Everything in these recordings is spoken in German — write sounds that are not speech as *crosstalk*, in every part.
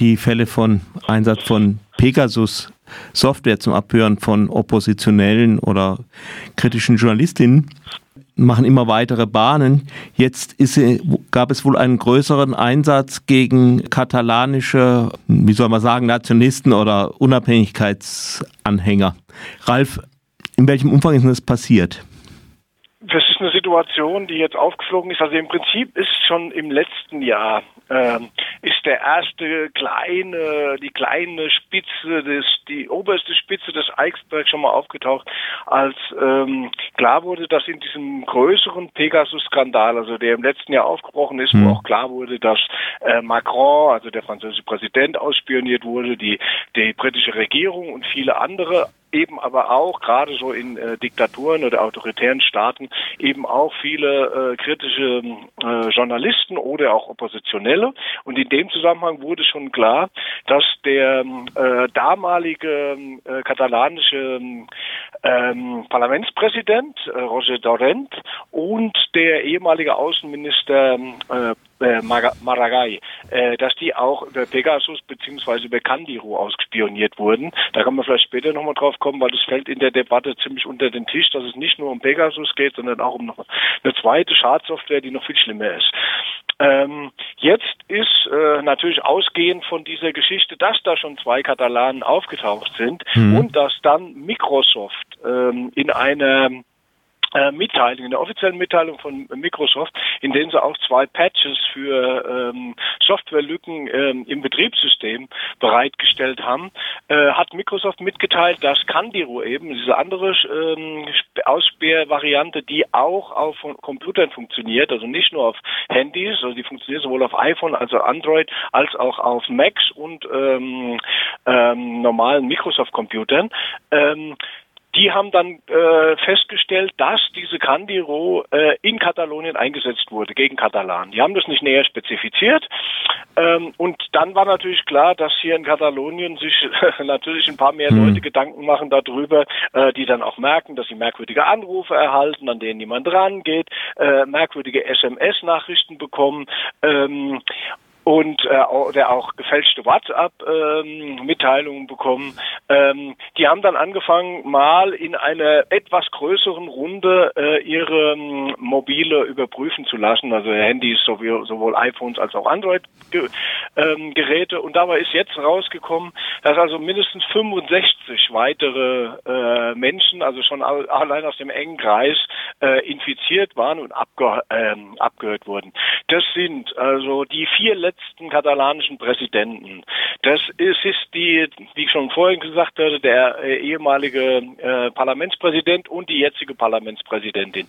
die Fälle von Einsatz von Pegasus Software zum Abhören von oppositionellen oder kritischen Journalistinnen machen immer weitere Bahnen. Jetzt ist, gab es wohl einen größeren Einsatz gegen katalanische, wie soll man sagen, Nationalisten oder Unabhängigkeitsanhänger. Ralf, in welchem Umfang ist das passiert? Das ist eine Situation, die jetzt aufgeflogen ist. Also im Prinzip ist schon im letzten Jahr ähm, ist der erste kleine, die kleine Spitze des, die oberste Spitze des Eichsbergs schon mal aufgetaucht, als ähm, klar wurde, dass in diesem größeren Pegasus-Skandal, also der im letzten Jahr aufgebrochen ist, mhm. wo auch klar wurde, dass äh, Macron, also der französische Präsident, ausspioniert wurde, die die britische Regierung und viele andere eben aber auch gerade so in äh, Diktaturen oder autoritären Staaten eben auch viele äh, kritische äh, Journalisten oder auch Oppositionelle. Und in dem Zusammenhang wurde schon klar, dass der äh, damalige äh, katalanische ähm, Parlamentspräsident äh, Roger Dorent und der ehemalige Außenminister äh, äh, Maragall, äh, dass die auch über Pegasus beziehungsweise über Candiru ausgespioniert wurden. Da kann man vielleicht später nochmal drauf kommen, weil das fällt in der Debatte ziemlich unter den Tisch, dass es nicht nur um Pegasus geht, sondern auch um noch eine zweite Schadsoftware, die noch viel schlimmer ist. Ähm, jetzt ist äh, natürlich ausgehend von dieser Geschichte, dass da schon zwei Katalanen aufgetaucht sind mhm. und dass dann Microsoft ähm, in einer Mitteilung, in der offiziellen Mitteilung von Microsoft, in denen sie auch zwei Patches für ähm, Softwarelücken ähm, im Betriebssystem bereitgestellt haben, äh, hat Microsoft mitgeteilt, dass Candiru eben, diese andere ähm, Aussperrvariante, die auch auf Computern funktioniert, also nicht nur auf Handys, also die funktioniert sowohl auf iPhone als auch Android, als auch auf Macs und ähm, ähm, normalen Microsoft-Computern, ähm, die haben dann äh, festgestellt, dass diese Candiro äh, in Katalonien eingesetzt wurde gegen Katalanen. Die haben das nicht näher spezifiziert. Ähm, und dann war natürlich klar, dass hier in Katalonien sich *laughs* natürlich ein paar mehr mhm. Leute Gedanken machen darüber, äh, die dann auch merken, dass sie merkwürdige Anrufe erhalten, an denen niemand rangeht, äh, merkwürdige SMS-Nachrichten bekommen. Ähm, und äh, oder auch gefälschte WhatsApp-Mitteilungen ähm, bekommen. Ähm, die haben dann angefangen, mal in einer etwas größeren Runde äh, ihre ähm, Mobile überprüfen zu lassen, also Handys, sowohl, sowohl iPhones als auch Android-Geräte. Ähm, und dabei ist jetzt rausgekommen, dass also mindestens 65 weitere äh, Menschen, also schon allein aus dem engen Kreis, äh, infiziert waren und abge ähm, abgehört wurden. Das sind also die vier letzten letzten katalanischen Präsidenten. Das ist, ist die, wie ich schon vorhin gesagt hatte, der äh, ehemalige äh, Parlamentspräsident und die jetzige Parlamentspräsidentin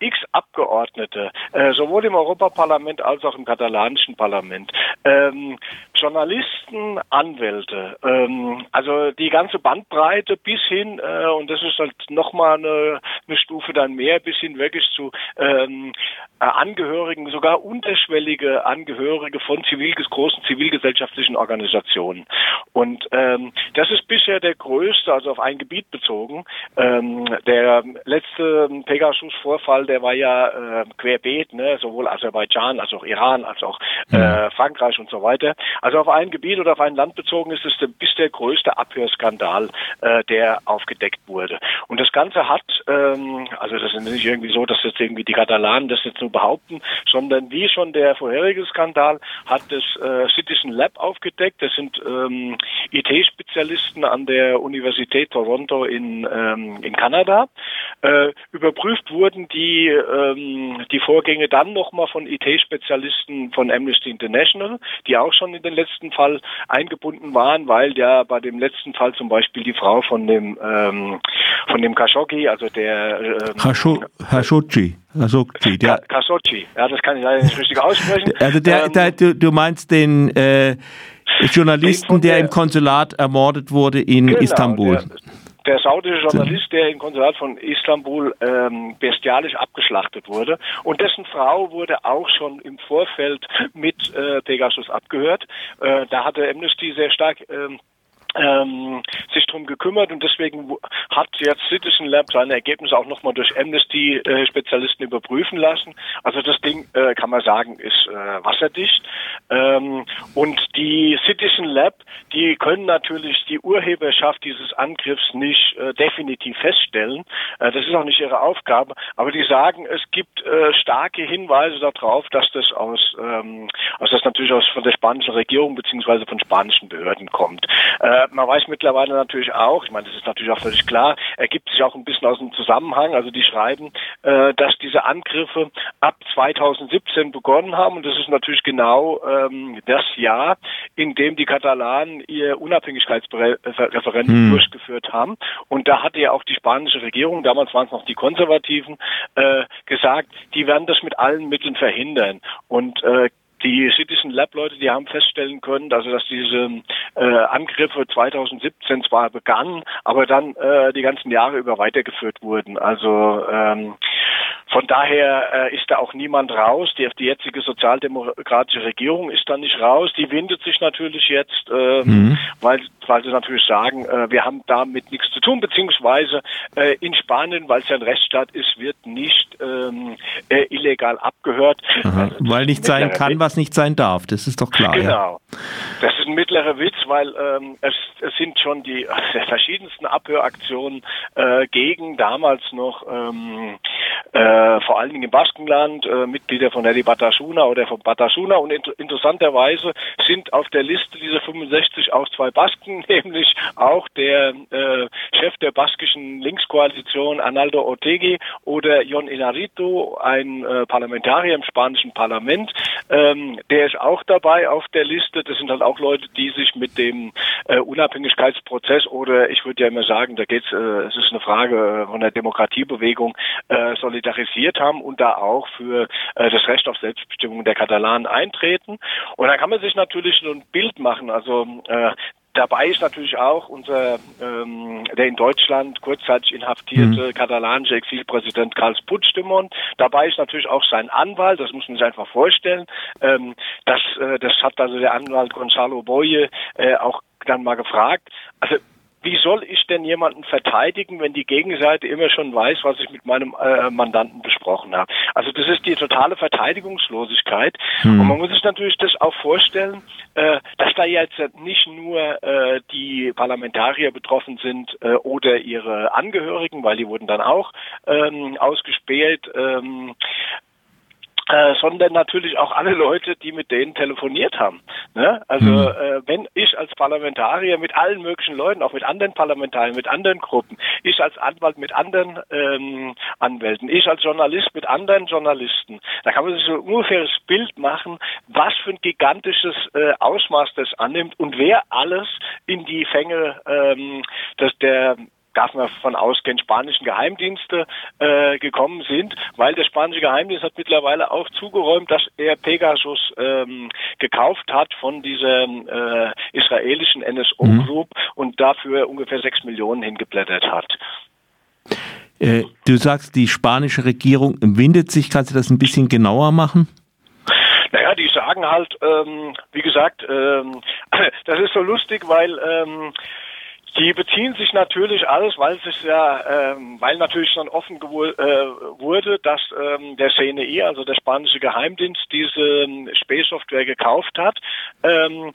x Abgeordnete, äh, sowohl im Europaparlament als auch im katalanischen Parlament, ähm, Journalisten, Anwälte, ähm, also die ganze Bandbreite bis hin, äh, und das ist halt nochmal eine, eine Stufe dann mehr, bis hin wirklich zu ähm, äh, Angehörigen, sogar unterschwellige Angehörige von zivil, großen zivilgesellschaftlichen Organisationen. Und ähm, das ist bisher der größte, also auf ein Gebiet bezogen. Ähm, der letzte Pegasus-Vorfall Vorfall, der war ja äh, querbeet, ne? sowohl Aserbaidschan als auch Iran, als auch äh, Frankreich und so weiter. Also auf ein Gebiet oder auf ein Land bezogen ist es bis der größte Abhörskandal, äh, der aufgedeckt wurde. Und das Ganze hat, ähm, also das ist nicht irgendwie so, dass jetzt irgendwie die Katalanen das jetzt nur behaupten, sondern wie schon der vorherige Skandal hat das äh, Citizen Lab aufgedeckt. Das sind ähm, IT-Spezialisten an der Universität Toronto in, ähm, in Kanada. Äh, überprüft wurden die, ähm, die Vorgänge dann nochmal von IT-Spezialisten von Amnesty International, die auch schon in den letzten Fall eingebunden waren, weil ja bei dem letzten Fall zum Beispiel die Frau von dem ähm, von dem Khashoggi, also der ähm, Khashoggi. Khashoggi, der Khashoggi, ja, das kann ich leider nicht richtig aussprechen. *laughs* Also der, ähm, der, du, du meinst den äh, Journalisten, der, der, im Konsulat ermordet wurde in genau, Istanbul. Der, saudische Journalist, der im Konsulat von Istanbul ähm, bestialisch abgeschlachtet wurde. Und dessen Frau wurde auch schon im Vorfeld mit äh, Pegasus abgehört. Äh, da hatte Amnesty sehr stark ähm, ähm, sich drum gekümmert und deswegen hat jetzt Citizen Lab seine Ergebnisse auch nochmal durch Amnesty-Spezialisten äh, überprüfen lassen. Also das Ding, äh, kann man sagen, ist äh, wasserdicht. Ähm, und die Citizen Lab, die können natürlich die Urheberschaft dieses Angriffs nicht äh, definitiv feststellen. Äh, das ist auch nicht ihre Aufgabe. Aber die sagen, es gibt starke Hinweise darauf, dass das aus, ähm, also das natürlich aus von der spanischen Regierung beziehungsweise von spanischen Behörden kommt. Äh, man weiß mittlerweile natürlich auch, ich meine, das ist natürlich auch völlig klar, ergibt sich auch ein bisschen aus dem Zusammenhang. Also die schreiben, äh, dass diese Angriffe ab 2017 begonnen haben und das ist natürlich genau ähm, das Jahr, in dem die Katalanen ihr Unabhängigkeitsreferendum hm. durchgeführt haben. Und da hatte ja auch die spanische Regierung, damals waren es noch die Konservativen, äh, gesagt, die werden das mit allen Mitteln verhindern. Und äh, die Citizen Lab Leute, die haben feststellen können, also dass diese äh, Angriffe 2017 zwar begannen, aber dann äh, die ganzen Jahre über weitergeführt wurden. Also ähm, von daher äh, ist da auch niemand raus. Die, die jetzige sozialdemokratische Regierung ist da nicht raus. Die windet sich natürlich jetzt, äh, mhm. weil, weil sie natürlich sagen, äh, wir haben damit nichts zu tun, beziehungsweise äh, in Spanien, weil es ja ein Rechtsstaat ist, wird nicht ähm, äh, illegal abgehört. Also, weil nicht sein kann, was nicht sein darf. Das ist doch klar. Genau. Ja. Das ist ein mittlerer Witz, weil ähm, es, es sind schon die *laughs* verschiedensten Abhöraktionen äh, gegen damals noch ähm, äh, vor allen Dingen im Baskenland, äh, Mitglieder von Heli Batasuna oder von Batasuna und inter interessanterweise sind auf der Liste dieser 65 auch zwei Basken, *laughs* nämlich auch der äh, Chef der baskischen Linkskoalition Analdo Otegi oder Jon Inarito, ein äh, Parlamentarier im spanischen Parlament, ähm, der ist auch dabei auf der Liste. Das sind halt auch Leute, die sich mit dem äh, Unabhängigkeitsprozess oder ich würde ja immer sagen, da geht's, äh, es ist eine Frage von der Demokratiebewegung, äh, solidarisiert haben und da auch für äh, das Recht auf Selbstbestimmung der Katalanen eintreten. Und da kann man sich natürlich so ein Bild machen. Also äh, Dabei ist natürlich auch unser, ähm, der in Deutschland kurzzeitig inhaftierte mhm. katalanische Exilpräsident Karl Puigdemont. Dabei ist natürlich auch sein Anwalt, das muss man sich einfach vorstellen. Ähm, das, äh, das hat also der Anwalt Gonzalo Boye äh, auch dann mal gefragt. Also wie soll ich denn jemanden verteidigen, wenn die Gegenseite immer schon weiß, was ich mit meinem äh, Mandanten besprochen habe? Also das ist die totale Verteidigungslosigkeit. Hm. Und man muss sich natürlich das auch vorstellen, äh, dass da jetzt nicht nur äh, die Parlamentarier betroffen sind äh, oder ihre Angehörigen, weil die wurden dann auch ähm, ausgespäht, ähm, äh, sondern natürlich auch alle Leute, die mit denen telefoniert haben. Ne? Also mhm. äh, wenn ich als Parlamentarier mit allen möglichen Leuten, auch mit anderen Parlamentariern, mit anderen Gruppen, ich als Anwalt mit anderen ähm, Anwälten, ich als Journalist mit anderen Journalisten, da kann man sich so ein ungefähres Bild machen, was für ein gigantisches äh, Ausmaß das annimmt und wer alles in die Fänge ähm, dass der darf man davon ausgehen, spanischen Geheimdienste äh, gekommen sind, weil der spanische Geheimdienst hat mittlerweile auch zugeräumt, dass er Pegasus ähm, gekauft hat von dieser äh, israelischen NSO mhm. Group mhm. und dafür ungefähr sechs Millionen hingeblättert hat. Äh, du sagst, die spanische Regierung windet sich. Kannst du das ein bisschen genauer machen? Naja, die sagen halt, ähm, wie gesagt, ähm, *clears throat* das ist so lustig, weil ähm, die beziehen sich natürlich alles, weil es ja, ähm, weil natürlich schon offen äh, wurde, dass ähm, der CNI, also der spanische Geheimdienst, diese ähm, Spähsoftware gekauft hat. Ähm,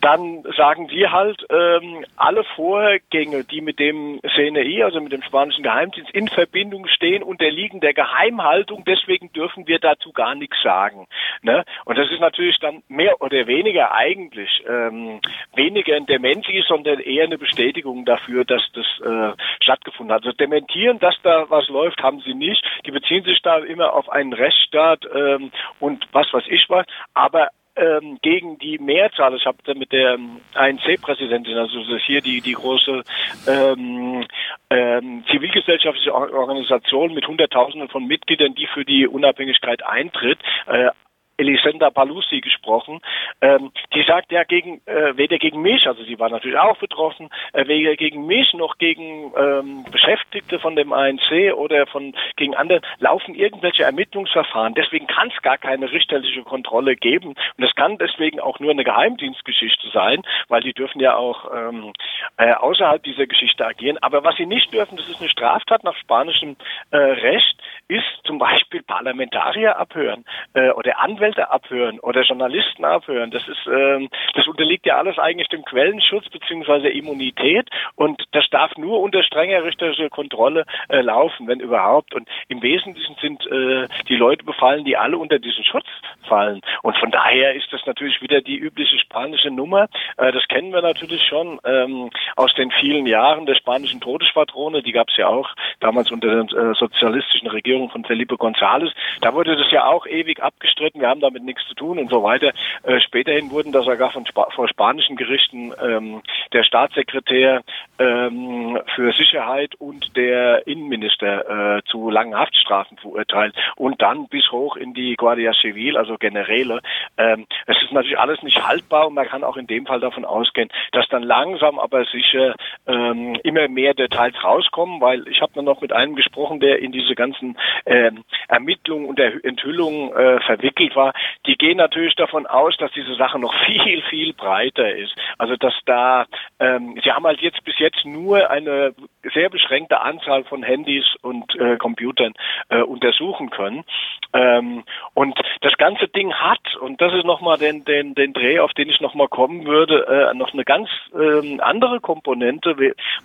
dann sagen die halt, ähm, alle Vorgänge, die mit dem CNI, also mit dem spanischen Geheimdienst, in Verbindung stehen, unterliegen der Geheimhaltung, deswegen dürfen wir dazu gar nichts sagen. Ne? Und das ist natürlich dann mehr oder weniger eigentlich ähm, weniger ein Dementi, sondern eher eine Bestätigung dafür, dass das äh, stattgefunden hat. Also dementieren, dass da was läuft, haben sie nicht. Die beziehen sich da immer auf einen Rechtsstaat ähm, und was weiß ich was, aber ähm, gegen die Mehrzahl, ich habe mit der ANC-Präsidentin, also das hier die, die große ähm, ähm, zivilgesellschaftliche Organisation mit Hunderttausenden von Mitgliedern, die für die Unabhängigkeit eintritt, äh, Elisenda Palusi gesprochen. Ähm, die sagt ja gegen, äh, weder gegen mich, also sie war natürlich auch betroffen, äh, weder gegen mich noch gegen ähm, Beschäftigte von dem ANC oder von gegen andere laufen irgendwelche Ermittlungsverfahren. Deswegen kann es gar keine richterliche Kontrolle geben und es kann deswegen auch nur eine Geheimdienstgeschichte sein, weil die dürfen ja auch ähm, äh, außerhalb dieser Geschichte agieren. Aber was sie nicht dürfen, das ist eine Straftat nach spanischem äh, Recht, ist zum Beispiel Parlamentarier abhören äh, oder Anwälte abhören oder Journalisten abhören. Das ist, ähm, das unterliegt ja alles eigentlich dem Quellenschutz beziehungsweise Immunität und das darf nur unter strenger richterischer Kontrolle äh, laufen, wenn überhaupt. Und im Wesentlichen sind äh, die Leute befallen, die alle unter diesen Schutz fallen. Und von daher ist das natürlich wieder die übliche spanische Nummer. Äh, das kennen wir natürlich schon ähm, aus den vielen Jahren der spanischen Todesschwadrone. Die gab es ja auch damals unter der äh, sozialistischen Regierung von Felipe González. Da wurde das ja auch ewig abgestritten. Wir haben damit nichts zu tun und so weiter. Äh, späterhin wurden da sogar von Sp vor spanischen Gerichten ähm, der Staatssekretär ähm, für Sicherheit und der Innenminister äh, zu langen Haftstrafen verurteilt und dann bis hoch in die Guardia Civil, also Generäle. Ähm, es ist natürlich alles nicht haltbar und man kann auch in dem Fall davon ausgehen, dass dann langsam aber sicher ähm, immer mehr Details rauskommen, weil ich habe dann noch mit einem gesprochen, der in diese ganzen ähm, Ermittlungen und Enthüllungen äh, verwickelt war. Die gehen natürlich davon aus, dass diese Sache noch *laughs* viel, viel breiter ist. Also dass da, ähm, sie haben halt jetzt bis jetzt nur eine sehr beschränkte Anzahl von Handys und äh, Computern äh, untersuchen können. Ähm, und das ganze Ding hat, und das ist nochmal den, den, den Dreh, auf den ich nochmal kommen würde, äh, noch eine ganz ähm, andere Komponente,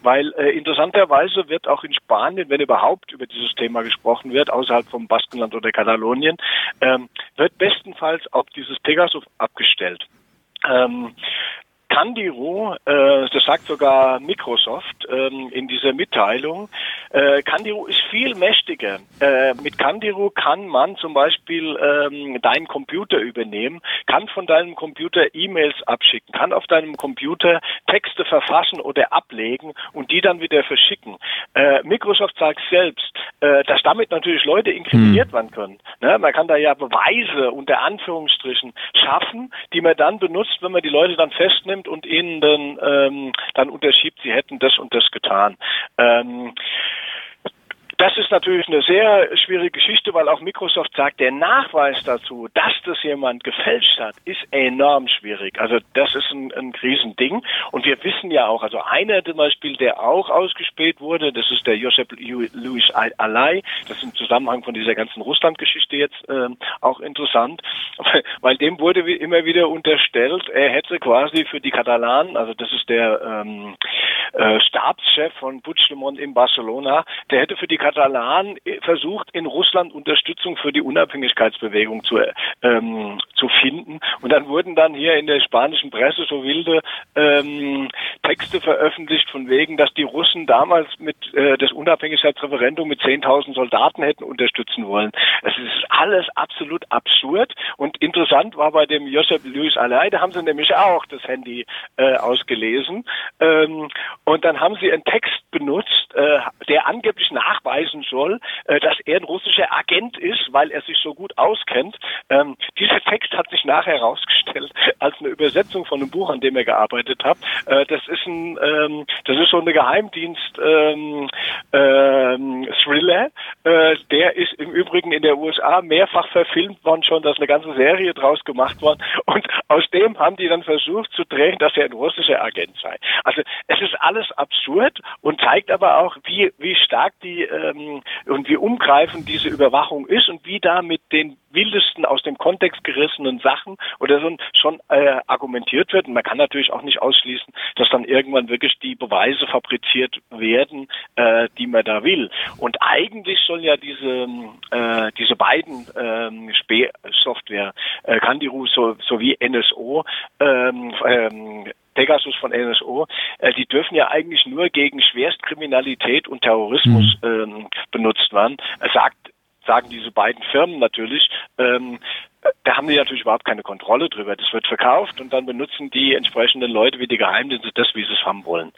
weil äh, interessanterweise wird auch in Spanien, wenn überhaupt über dieses Thema gesprochen wird, außerhalb vom Baskenland oder Katalonien, ähm, wird bestenfalls auch dieses Pegasus abgestellt. Ähm, Candiru, äh, das sagt sogar Microsoft ähm, in dieser Mitteilung, äh, Candiru ist viel mächtiger. Äh, mit Candiru kann man zum Beispiel ähm, deinen Computer übernehmen, kann von deinem Computer E-Mails abschicken, kann auf deinem Computer Texte verfassen oder ablegen und die dann wieder verschicken. Äh, Microsoft sagt selbst, äh, dass damit natürlich Leute inkriminiert hm. werden können. Ne? Man kann da ja Beweise unter Anführungsstrichen schaffen, die man dann benutzt, wenn man die Leute dann festnimmt und ihnen dann, ähm, dann unterschiebt, sie hätten das und das getan. Ähm, das ist natürlich eine sehr schwierige Geschichte, weil auch Microsoft sagt, der Nachweis dazu, dass das jemand gefälscht hat, ist enorm schwierig. Also das ist ein, ein Riesending. Und wir wissen ja auch, also einer zum Beispiel, der auch ausgespäht wurde, das ist der Josep Luis Alay. Das ist im Zusammenhang von dieser ganzen Russland-Geschichte jetzt äh, auch interessant, *laughs* weil dem wurde immer wieder unterstellt, er hätte quasi für die Katalanen, also das ist der ähm, äh, Stabschef von Puigdemont in Barcelona, der hätte für die Katalanen versucht, in Russland Unterstützung für die Unabhängigkeitsbewegung zu, ähm, zu finden. Und dann wurden dann hier in der spanischen Presse so wilde ähm, Texte veröffentlicht von wegen, dass die Russen damals mit äh, das Unabhängigkeitsreferendum mit 10.000 Soldaten hätten unterstützen wollen. Es ist alles absolut absurd. Und interessant war bei dem Josep Luis Alay, da haben sie nämlich auch das Handy äh, ausgelesen. Ähm, und dann haben sie einen Text benutzt, äh, der angeblich nachweisen soll, äh, dass er ein russischer Agent ist, weil er sich so gut auskennt. Ähm, dieser Text hat sich nachher herausgestellt *laughs* als eine Übersetzung von einem Buch, an dem er gearbeitet hat. Äh, das ist ein, ähm, das ist so eine Geheimdienst ähm, ähm, Thriller. Äh, der ist im Übrigen in der USA mehrfach verfilmt worden, schon, dass eine ganze Serie draus gemacht worden. Und aus dem haben die dann versucht zu drehen, dass er ein russischer Agent sei. Also es ist absurd und zeigt aber auch, wie, wie stark die ähm, und wie umgreifend diese Überwachung ist und wie da mit den wildesten aus dem Kontext gerissenen Sachen oder so schon äh, argumentiert wird. Und man kann natürlich auch nicht ausschließen, dass dann irgendwann wirklich die Beweise fabriziert werden, äh, die man da will. Und eigentlich sollen ja diese äh, diese beiden ähm, Software äh, Candiru so, sowie NSO ähm, ähm, Pegasus von NSO, äh, die dürfen ja eigentlich nur gegen Schwerstkriminalität und Terrorismus mhm. ähm, benutzt werden. Sagt sagen diese beiden Firmen natürlich, ähm, da haben die natürlich überhaupt keine Kontrolle drüber. Das wird verkauft und dann benutzen die entsprechenden Leute wie die Geheimdienste das, wie sie es haben wollen.